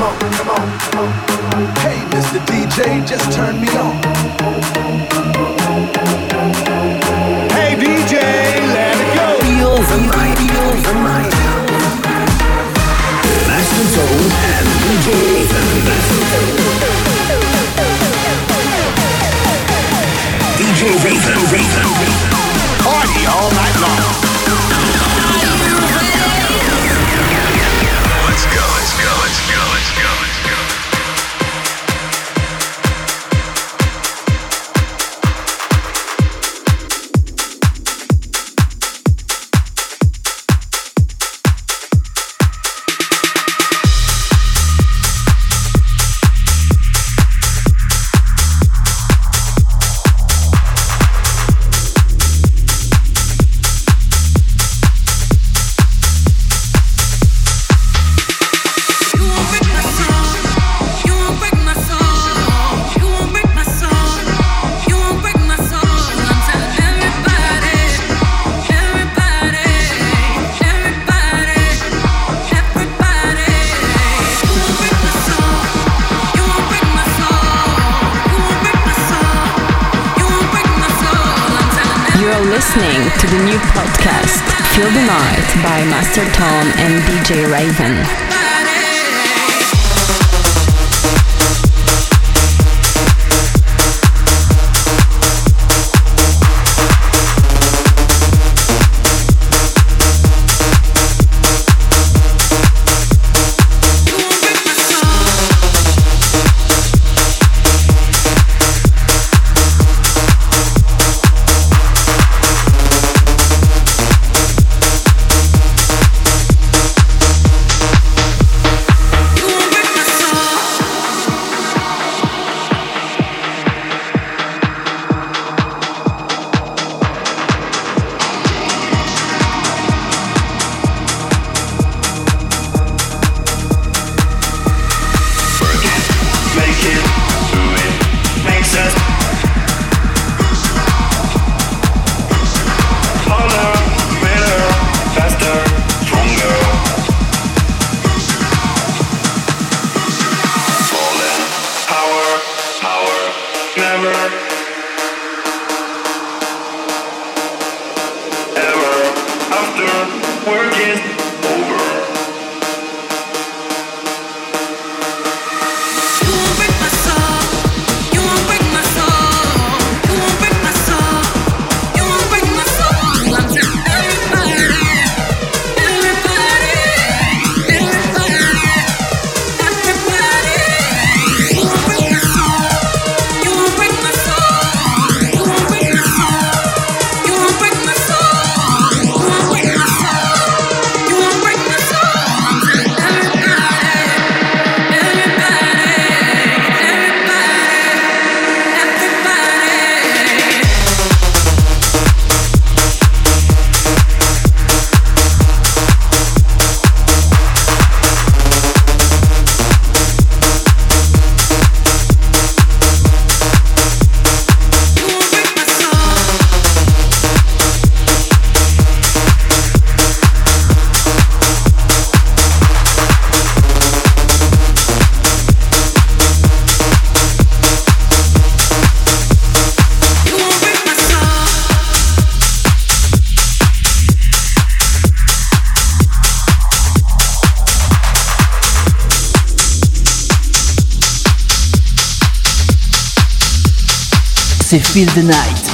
come on, come on. Hey, Mr. DJ, just turn me on. Hey, DJ, let it go. Feel the feel the. Master Tone and DJ DJ Raven, Raven. Party all night long. Feel the Night.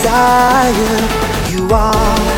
Desire you are.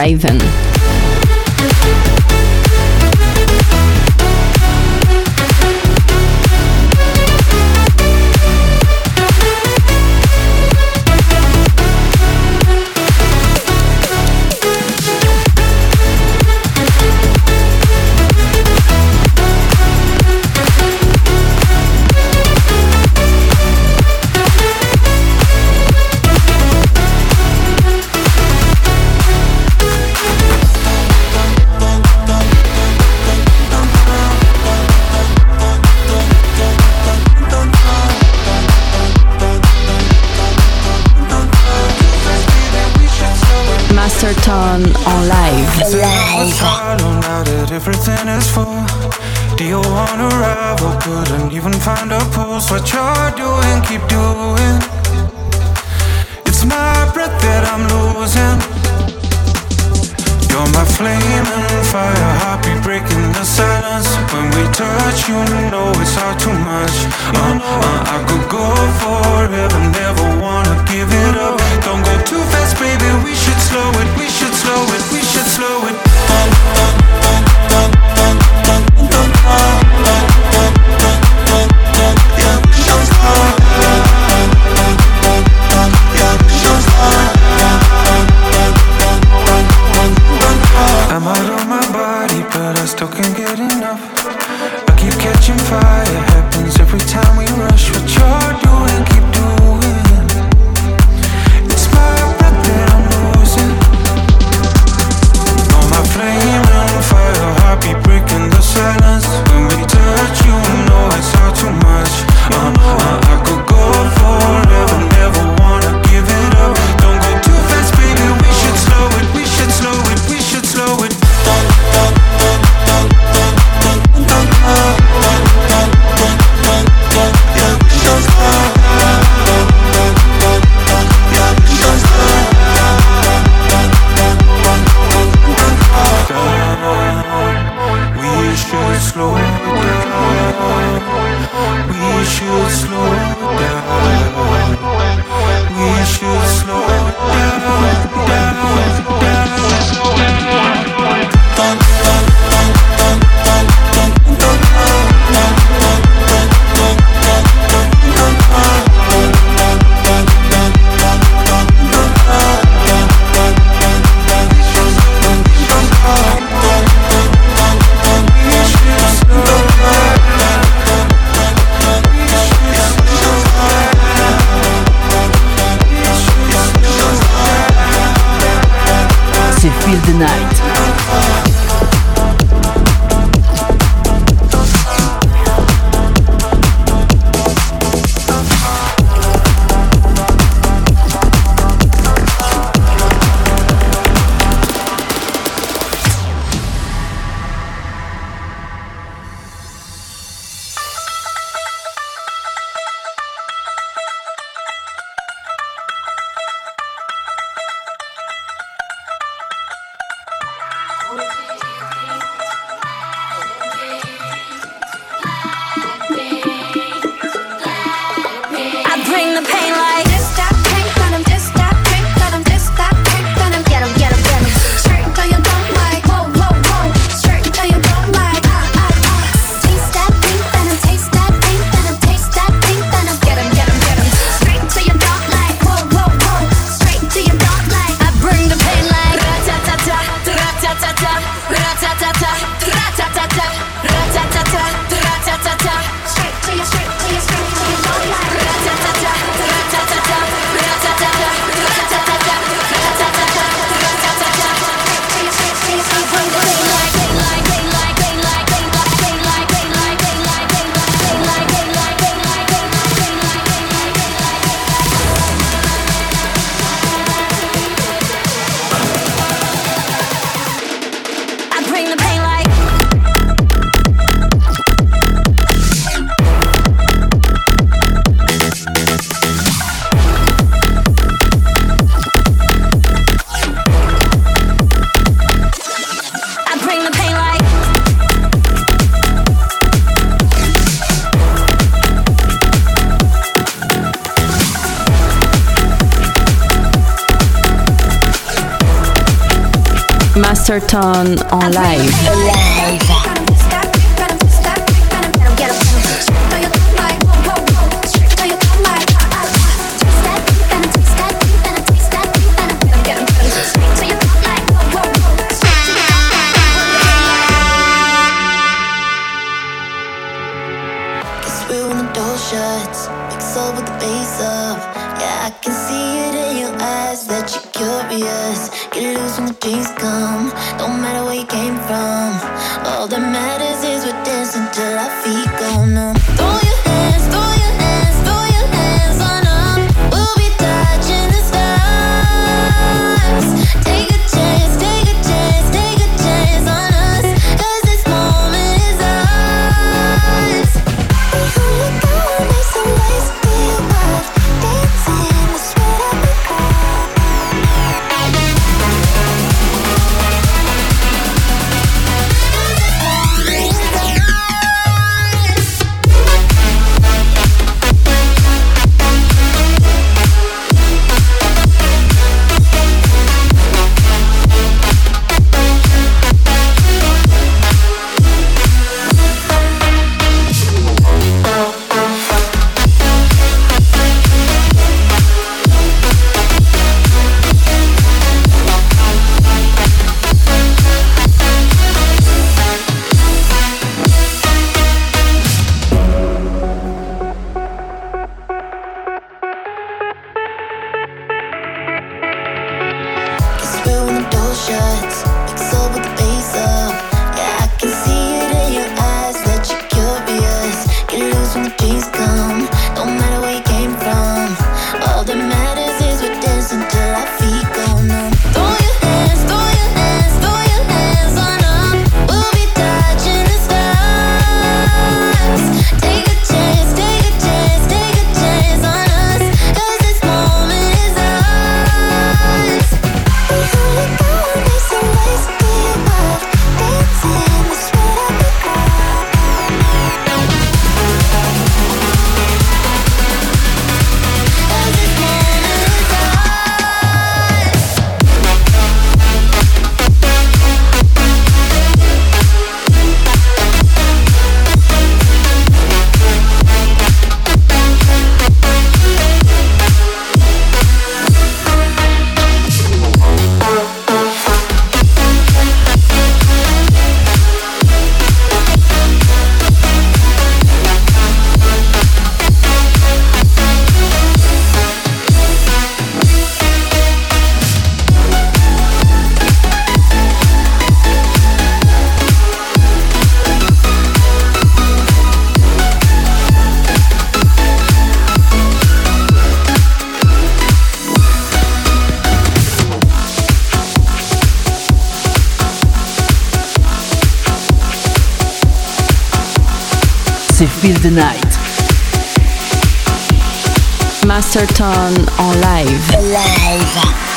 Raven. Masterton on live. live. everything oh, is full. Do you wanna rival? Couldn't even find a pulse. What you're doing, keep doing. It's my breath that I'm losing. You're my flame and fire, heartbeat breaking the silence. When we touch, you know it's all too much. Uh, uh, I could go forever, never wanna give it up. Don't go too fast, baby. We should slow it. We should slow it. We should slow it. I'm Overton en live. that you're curious. Get loose when the dreams come. Don't matter where you came from. All that matters is we're dancing till our feet go numb. The Night. Masterton on live. Live.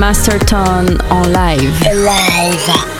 Masterton en live. Live.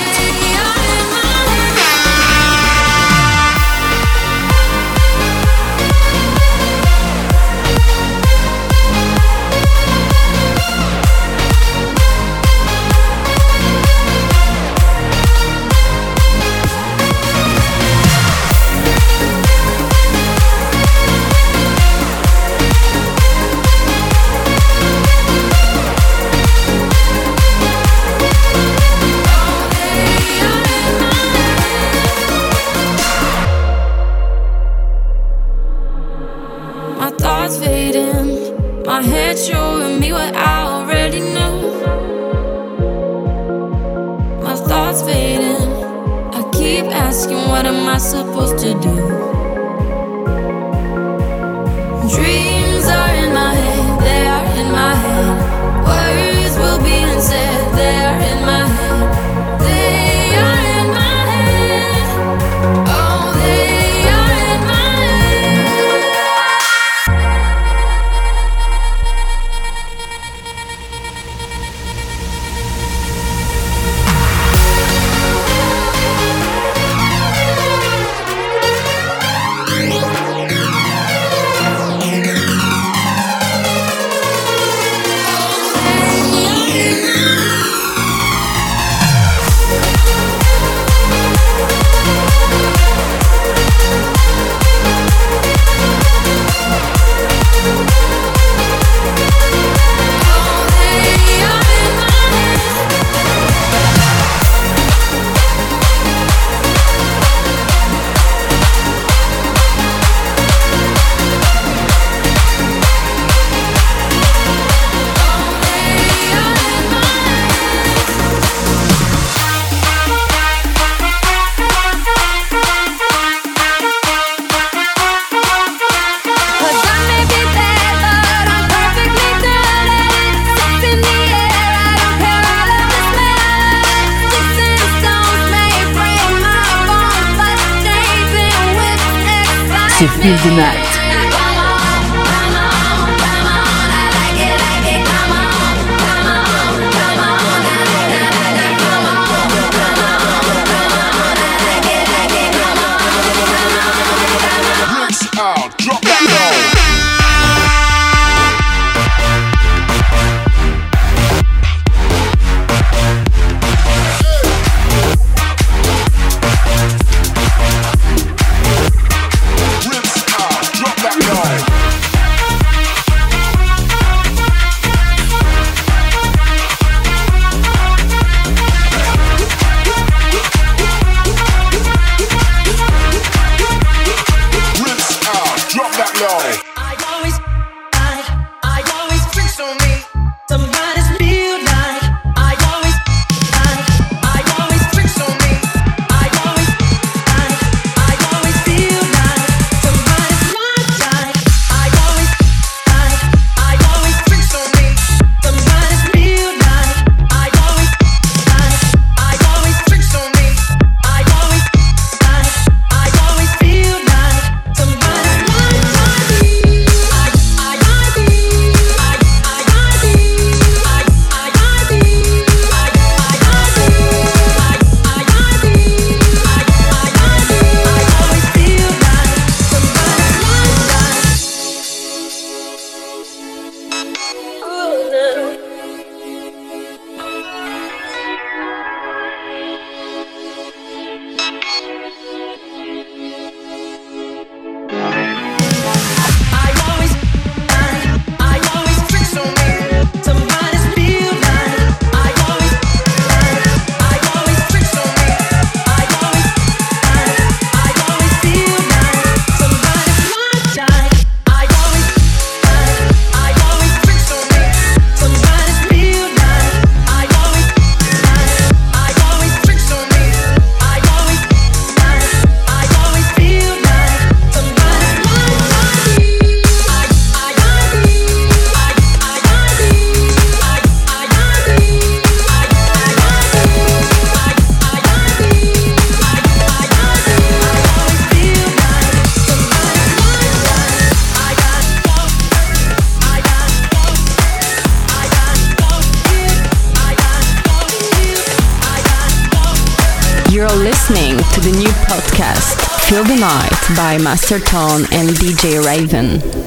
Master Tone and DJ Raven.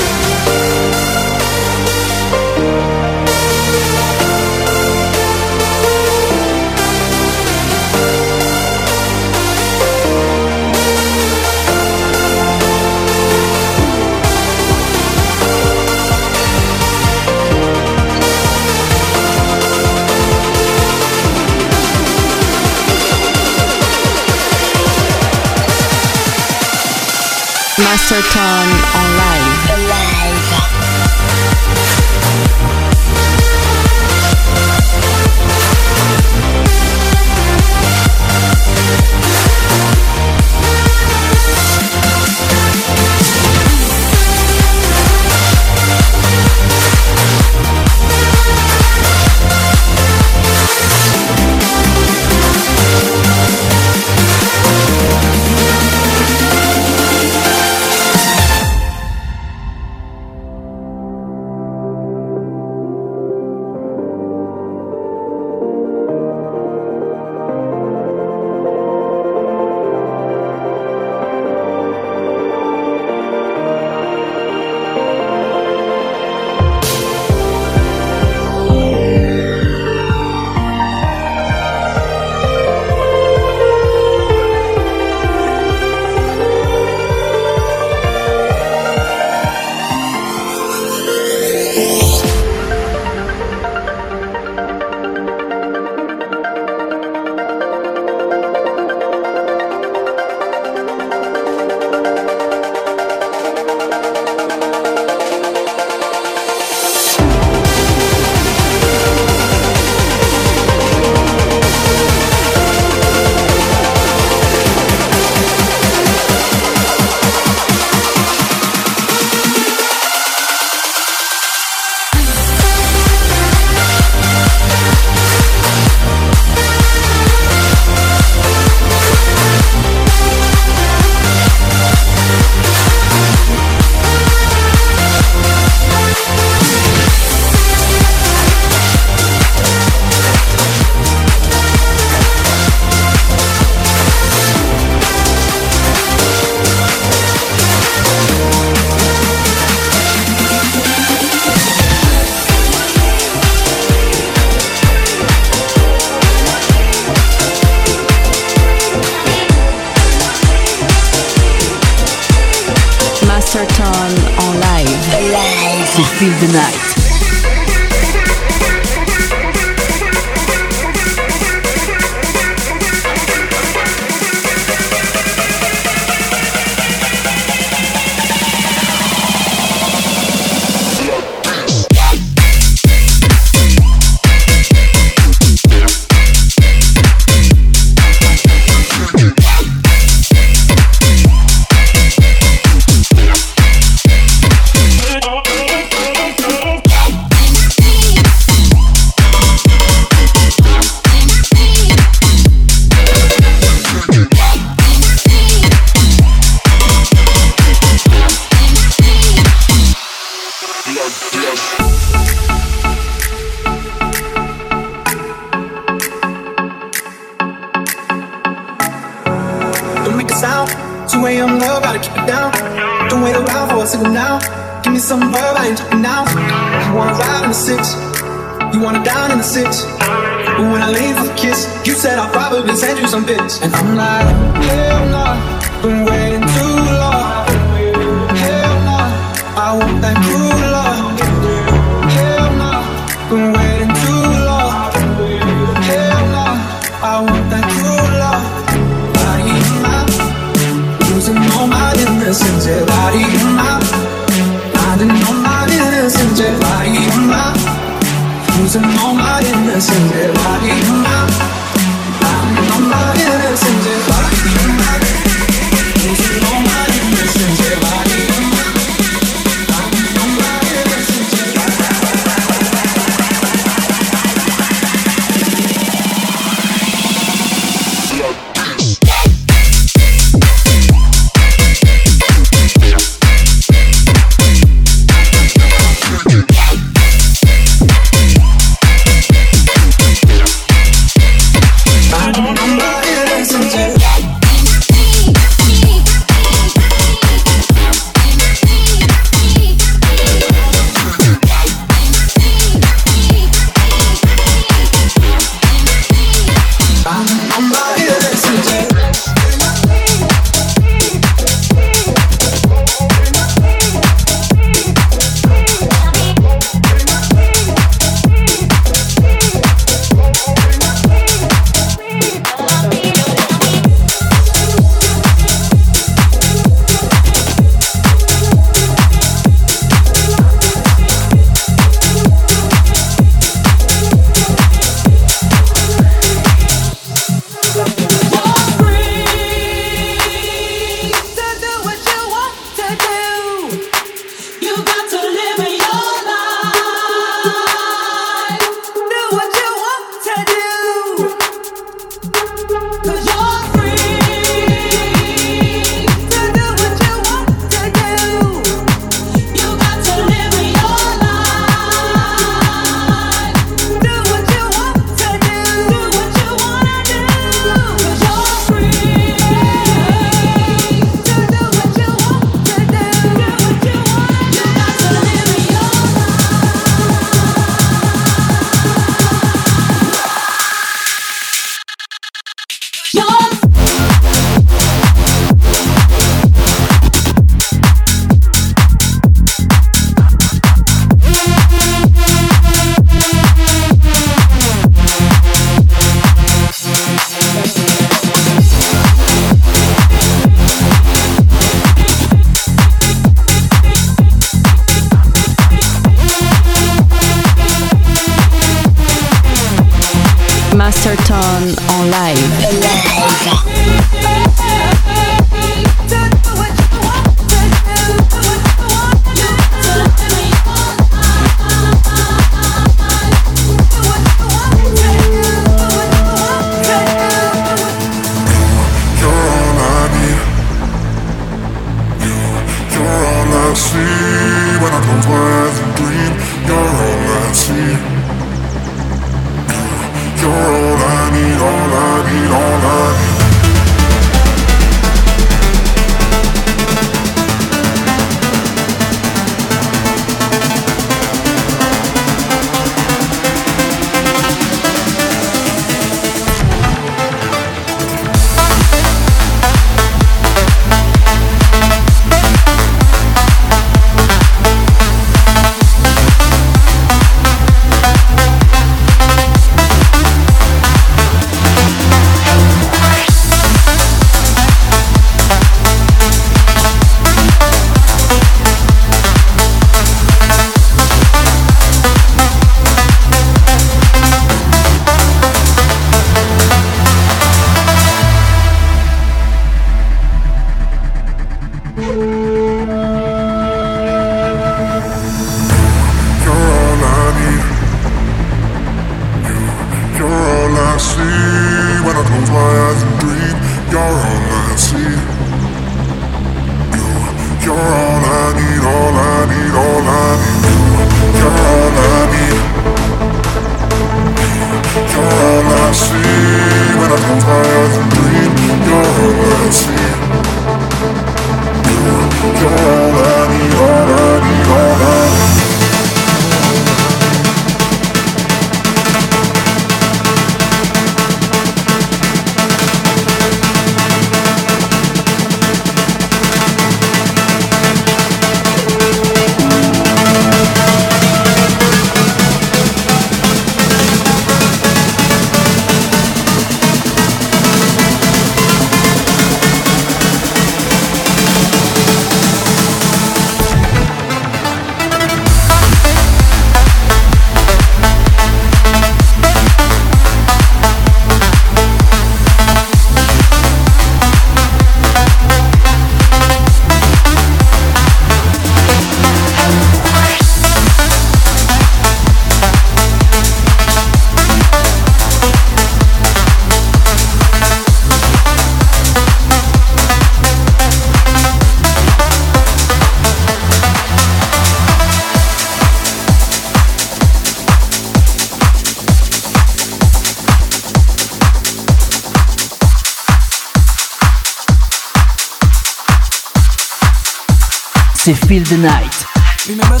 Feel the Night.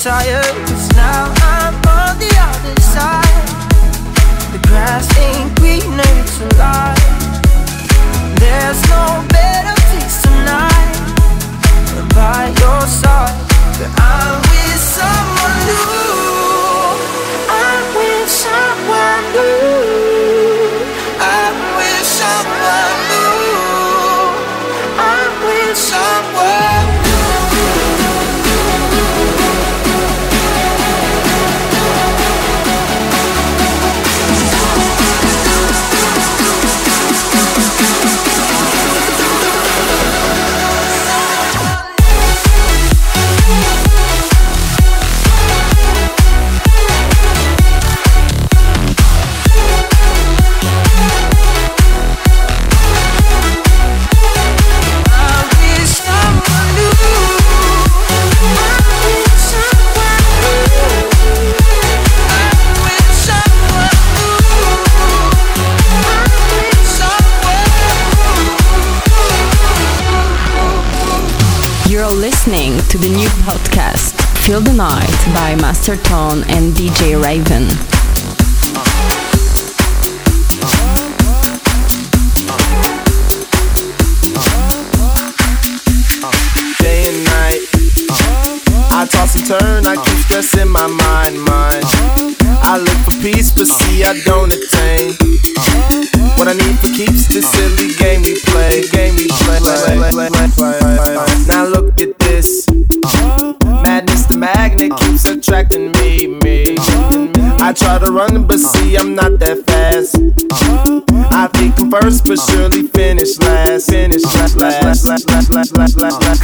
Tired. Cause now I'm on the other side. The grass ain't greener, it's a lie. There's no better place tonight than by your side. But I'm with someone new. I'm with someone new. Feel the Night by Master Tone and DJ Raven. day and night. I toss and turn, I keep stressing my mind, mind. I look for peace, but see I don't attain.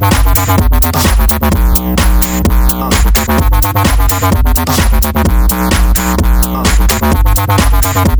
Uh. Uh.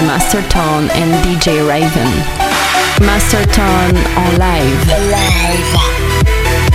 By Master Tone and DJ Raven. Master Tone en live. Live.